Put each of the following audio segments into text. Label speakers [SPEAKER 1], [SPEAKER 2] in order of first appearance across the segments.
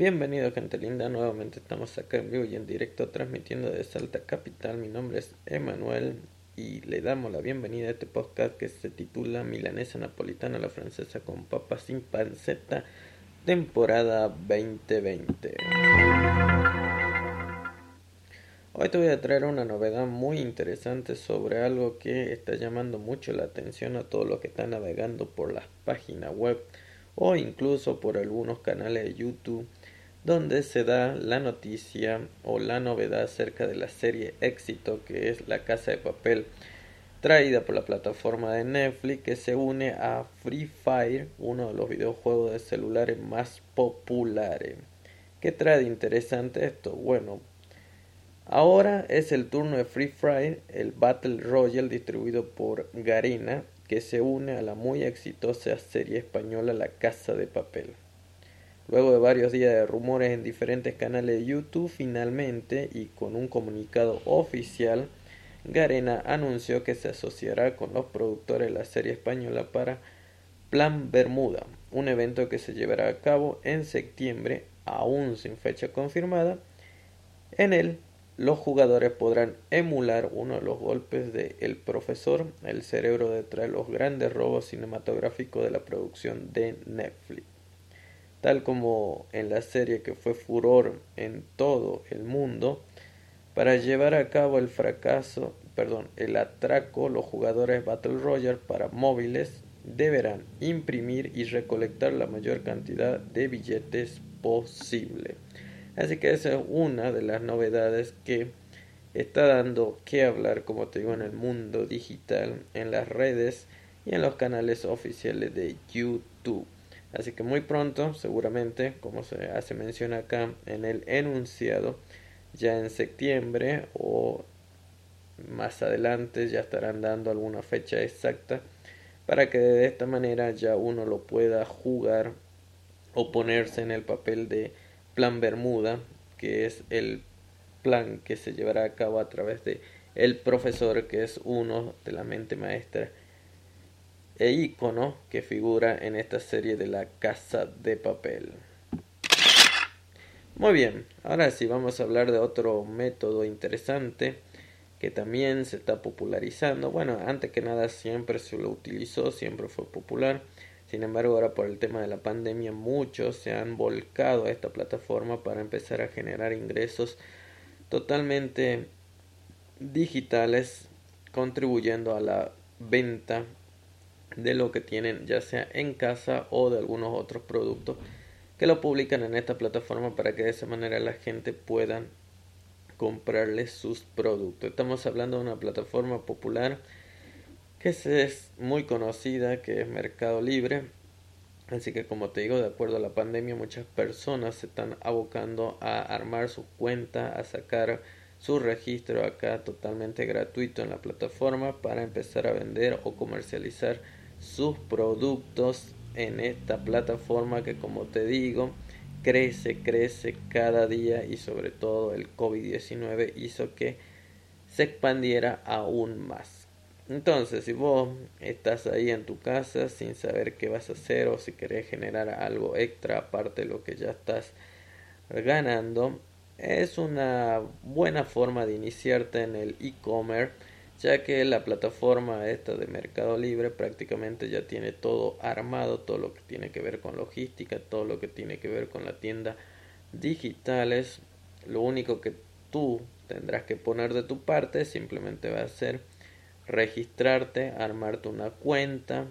[SPEAKER 1] Bienvenido gente linda, nuevamente estamos acá en vivo y en directo transmitiendo de Salta Capital. Mi nombre es Emanuel y le damos la bienvenida a este podcast que se titula Milanesa Napolitana la Francesa con papas sin panceta, temporada 2020. Hoy te voy a traer una novedad muy interesante sobre algo que está llamando mucho la atención a todos los que están navegando por las páginas web o incluso por algunos canales de YouTube donde se da la noticia o la novedad acerca de la serie éxito que es La Casa de Papel, traída por la plataforma de Netflix que se une a Free Fire, uno de los videojuegos de celulares más populares. ¿Qué trae de interesante esto? Bueno, ahora es el turno de Free Fire, el Battle Royale distribuido por Garena, que se une a la muy exitosa serie española La Casa de Papel. Luego de varios días de rumores en diferentes canales de YouTube, finalmente y con un comunicado oficial, Garena anunció que se asociará con los productores de la serie española para Plan Bermuda, un evento que se llevará a cabo en septiembre, aún sin fecha confirmada. En él, los jugadores podrán emular uno de los golpes de El Profesor, el cerebro detrás de los grandes robos cinematográficos de la producción de Netflix tal como en la serie que fue furor en todo el mundo, para llevar a cabo el fracaso, perdón, el atraco, los jugadores Battle Royale para móviles deberán imprimir y recolectar la mayor cantidad de billetes posible. Así que esa es una de las novedades que está dando que hablar, como te digo, en el mundo digital, en las redes y en los canales oficiales de YouTube. Así que muy pronto, seguramente, como se hace mención acá en el enunciado, ya en septiembre o más adelante ya estarán dando alguna fecha exacta para que de esta manera ya uno lo pueda jugar o ponerse en el papel de plan Bermuda, que es el plan que se llevará a cabo a través de el profesor que es uno de la mente maestra e icono que figura en esta serie de la casa de papel. Muy bien, ahora sí vamos a hablar de otro método interesante que también se está popularizando. Bueno, antes que nada siempre se lo utilizó, siempre fue popular. Sin embargo, ahora por el tema de la pandemia muchos se han volcado a esta plataforma para empezar a generar ingresos totalmente digitales, contribuyendo a la venta de lo que tienen ya sea en casa o de algunos otros productos que lo publican en esta plataforma para que de esa manera la gente pueda comprarles sus productos. Estamos hablando de una plataforma popular que es muy conocida, que es Mercado Libre. Así que como te digo, de acuerdo a la pandemia, muchas personas se están abocando a armar su cuenta, a sacar su registro acá totalmente gratuito en la plataforma para empezar a vender o comercializar sus productos en esta plataforma que como te digo crece, crece cada día y sobre todo el COVID-19 hizo que se expandiera aún más. Entonces, si vos estás ahí en tu casa sin saber qué vas a hacer o si querés generar algo extra aparte de lo que ya estás ganando, es una buena forma de iniciarte en el e-commerce ya que la plataforma esta de Mercado Libre prácticamente ya tiene todo armado, todo lo que tiene que ver con logística, todo lo que tiene que ver con la tienda digitales. Lo único que tú tendrás que poner de tu parte simplemente va a ser registrarte, armarte una cuenta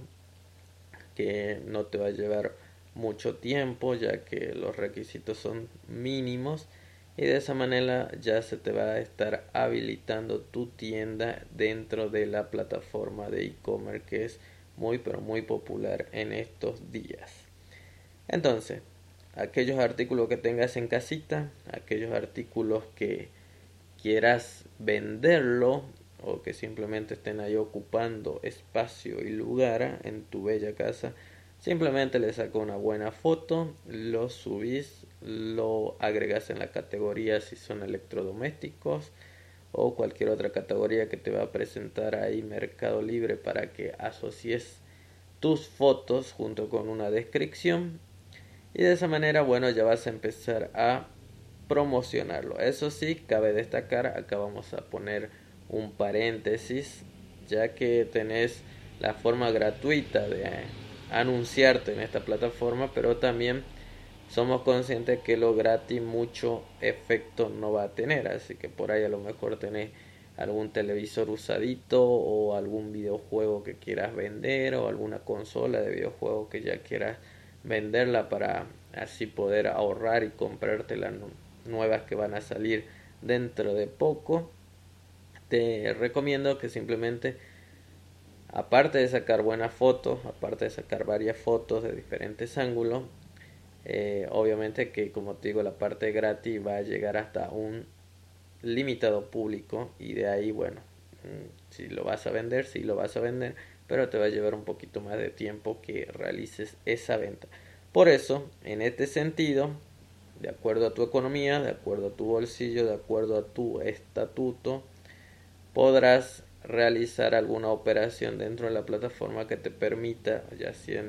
[SPEAKER 1] que no te va a llevar mucho tiempo ya que los requisitos son mínimos y de esa manera ya se te va a estar habilitando tu tienda dentro de la plataforma de e-commerce que es muy pero muy popular en estos días. Entonces, aquellos artículos que tengas en casita, aquellos artículos que quieras venderlo o que simplemente estén ahí ocupando espacio y lugar en tu bella casa, Simplemente le saco una buena foto, lo subís, lo agregas en la categoría si son electrodomésticos o cualquier otra categoría que te va a presentar ahí Mercado Libre para que asocies tus fotos junto con una descripción y de esa manera, bueno, ya vas a empezar a promocionarlo. Eso sí, cabe destacar, acá vamos a poner un paréntesis, ya que tenés la forma gratuita de anunciarte en esta plataforma, pero también somos conscientes que lo gratis mucho efecto no va a tener, así que por ahí a lo mejor tenés algún televisor usadito o algún videojuego que quieras vender o alguna consola de videojuego que ya quieras venderla para así poder ahorrar y comprarte las nuevas que van a salir dentro de poco. Te recomiendo que simplemente aparte de sacar buenas fotos aparte de sacar varias fotos de diferentes ángulos eh, obviamente que como te digo la parte gratis va a llegar hasta un limitado público y de ahí bueno mm, si lo vas a vender si lo vas a vender pero te va a llevar un poquito más de tiempo que realices esa venta. Por eso en este sentido de acuerdo a tu economía de acuerdo a tu bolsillo de acuerdo a tu estatuto podrás realizar alguna operación dentro de la plataforma que te permita ya sea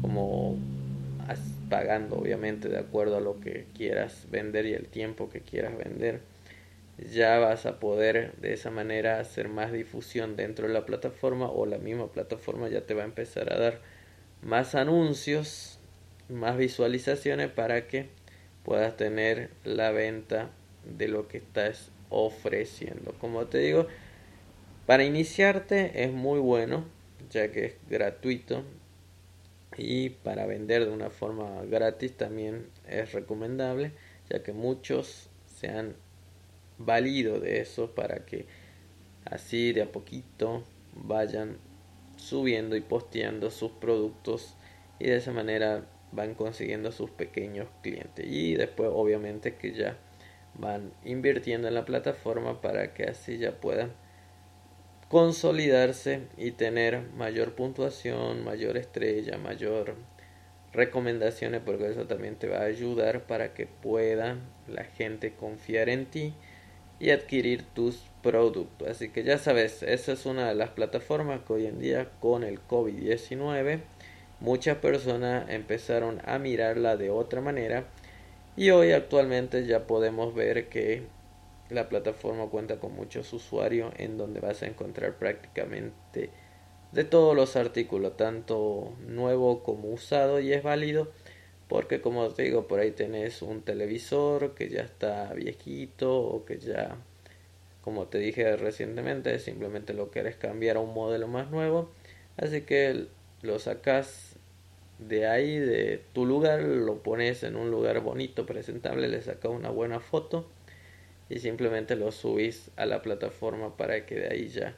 [SPEAKER 1] como pagando obviamente de acuerdo a lo que quieras vender y el tiempo que quieras vender ya vas a poder de esa manera hacer más difusión dentro de la plataforma o la misma plataforma ya te va a empezar a dar más anuncios, más visualizaciones para que puedas tener la venta de lo que estás ofreciendo. Como te digo, para iniciarte es muy bueno ya que es gratuito y para vender de una forma gratis también es recomendable ya que muchos se han valido de eso para que así de a poquito vayan subiendo y posteando sus productos y de esa manera van consiguiendo sus pequeños clientes. Y después obviamente que ya van invirtiendo en la plataforma para que así ya puedan consolidarse y tener mayor puntuación, mayor estrella, mayor recomendaciones porque eso también te va a ayudar para que pueda la gente confiar en ti y adquirir tus productos. Así que ya sabes, esa es una de las plataformas que hoy en día con el COVID-19 muchas personas empezaron a mirarla de otra manera y hoy actualmente ya podemos ver que la plataforma cuenta con muchos usuarios en donde vas a encontrar prácticamente de todos los artículos, tanto nuevo como usado y es válido porque como te digo, por ahí tenés un televisor que ya está viejito o que ya, como te dije recientemente, simplemente lo quieres cambiar a un modelo más nuevo. Así que lo sacas de ahí, de tu lugar, lo pones en un lugar bonito, presentable, le sacas una buena foto y simplemente lo subís a la plataforma para que de ahí ya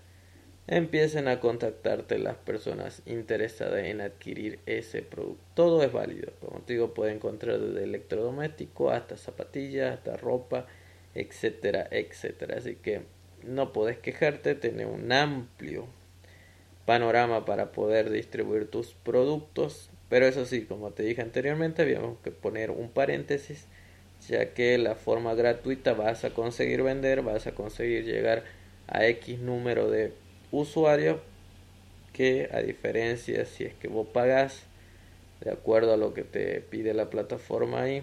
[SPEAKER 1] empiecen a contactarte las personas interesadas en adquirir ese producto. Todo es válido, como te digo, puede encontrar desde electrodoméstico hasta zapatillas, hasta ropa, etcétera, etcétera. Así que no podés quejarte, tener un amplio panorama para poder distribuir tus productos. Pero eso sí, como te dije anteriormente, habíamos que poner un paréntesis, ya que la forma gratuita vas a conseguir vender, vas a conseguir llegar a X número de usuario que a diferencia si es que vos pagas de acuerdo a lo que te pide la plataforma ahí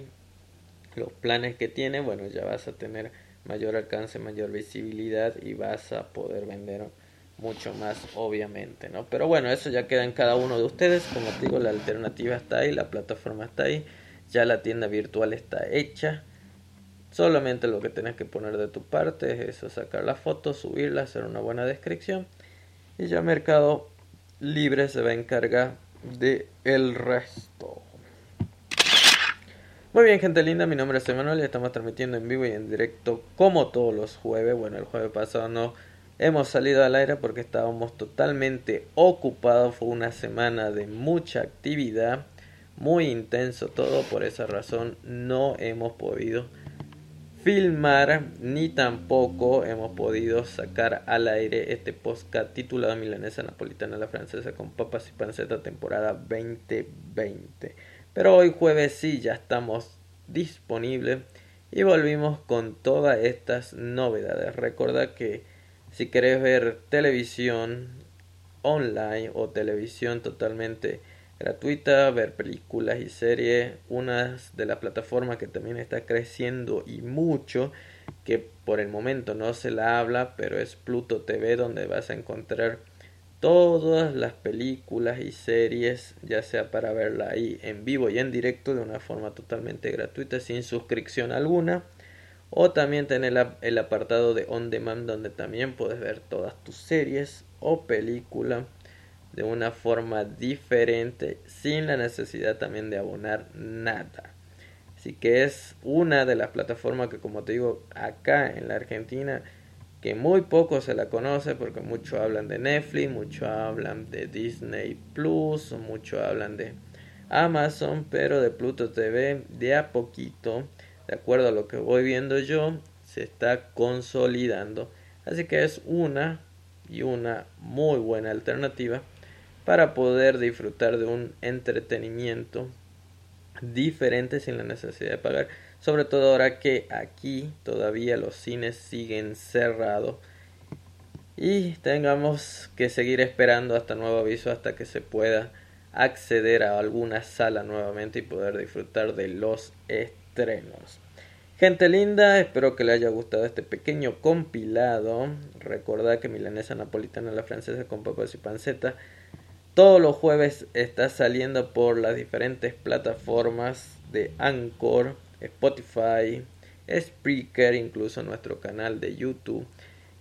[SPEAKER 1] los planes que tiene bueno ya vas a tener mayor alcance mayor visibilidad y vas a poder vender mucho más obviamente no pero bueno eso ya queda en cada uno de ustedes. Como te digo la alternativa está ahí la plataforma está ahí ya la tienda virtual está hecha Solamente lo que tienes que poner de tu parte es eso, sacar la foto, subirla, hacer una buena descripción y ya Mercado Libre se va a encargar de el resto. Muy bien, gente linda, mi nombre es Emanuel y estamos transmitiendo en vivo y en directo como todos los jueves. Bueno, el jueves pasado no hemos salido al aire porque estábamos totalmente ocupados. Fue una semana de mucha actividad, muy intenso todo. Por esa razón no hemos podido filmar ni tampoco hemos podido sacar al aire este podcast titulado Milanesa Napolitana la Francesa con papas y panceta temporada 2020. Pero hoy jueves sí ya estamos disponibles y volvimos con todas estas novedades. Recuerda que si querés ver televisión online o televisión totalmente gratuita, ver películas y series. Una de las plataformas que también está creciendo y mucho, que por el momento no se la habla, pero es Pluto TV donde vas a encontrar todas las películas y series, ya sea para verla ahí en vivo y en directo de una forma totalmente gratuita, sin suscripción alguna. O también tener el apartado de On Demand donde también puedes ver todas tus series o películas de una forma diferente sin la necesidad también de abonar nada. Así que es una de las plataformas que como te digo acá en la Argentina que muy poco se la conoce porque muchos hablan de Netflix, muchos hablan de Disney Plus, muchos hablan de Amazon, pero de Pluto TV de a poquito, de acuerdo a lo que voy viendo yo, se está consolidando. Así que es una y una muy buena alternativa para poder disfrutar de un entretenimiento diferente sin la necesidad de pagar. Sobre todo ahora que aquí todavía los cines siguen cerrados y tengamos que seguir esperando hasta nuevo aviso hasta que se pueda acceder a alguna sala nuevamente y poder disfrutar de los estrenos. Gente linda, espero que les haya gustado este pequeño compilado. Recordad que milanesa napolitana la francesa con papas y panceta todos los jueves está saliendo por las diferentes plataformas de Anchor, Spotify, Spreaker, incluso nuestro canal de YouTube.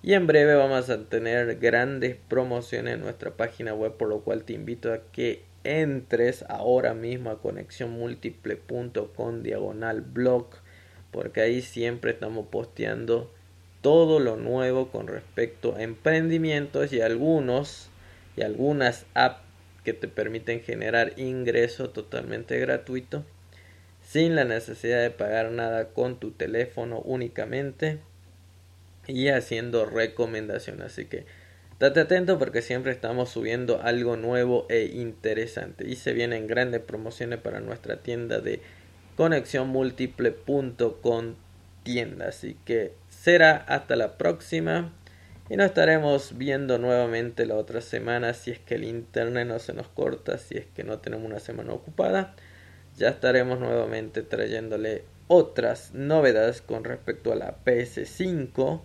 [SPEAKER 1] Y en breve vamos a tener grandes promociones en nuestra página web, por lo cual te invito a que entres ahora mismo a conexiónmúltiple.com diagonal blog, porque ahí siempre estamos posteando todo lo nuevo con respecto a emprendimientos y algunos y algunas apps que te permiten generar ingreso totalmente gratuito sin la necesidad de pagar nada con tu teléfono únicamente y haciendo recomendación. Así que date atento porque siempre estamos subiendo algo nuevo e interesante. Y se vienen grandes promociones para nuestra tienda de conexiónmúltiple.com tienda. Así que será hasta la próxima y nos estaremos viendo nuevamente la otra semana si es que el internet no se nos corta, si es que no tenemos una semana ocupada. Ya estaremos nuevamente trayéndole otras novedades con respecto a la PS5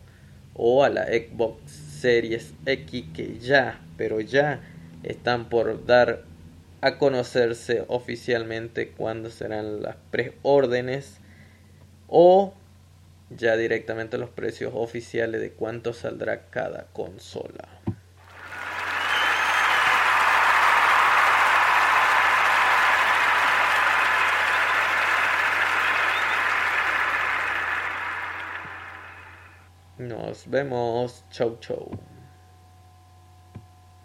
[SPEAKER 1] o a la Xbox Series X que ya, pero ya están por dar a conocerse oficialmente cuándo serán las preórdenes o ya directamente los precios oficiales de cuánto saldrá cada consola. Nos vemos. Chau chau.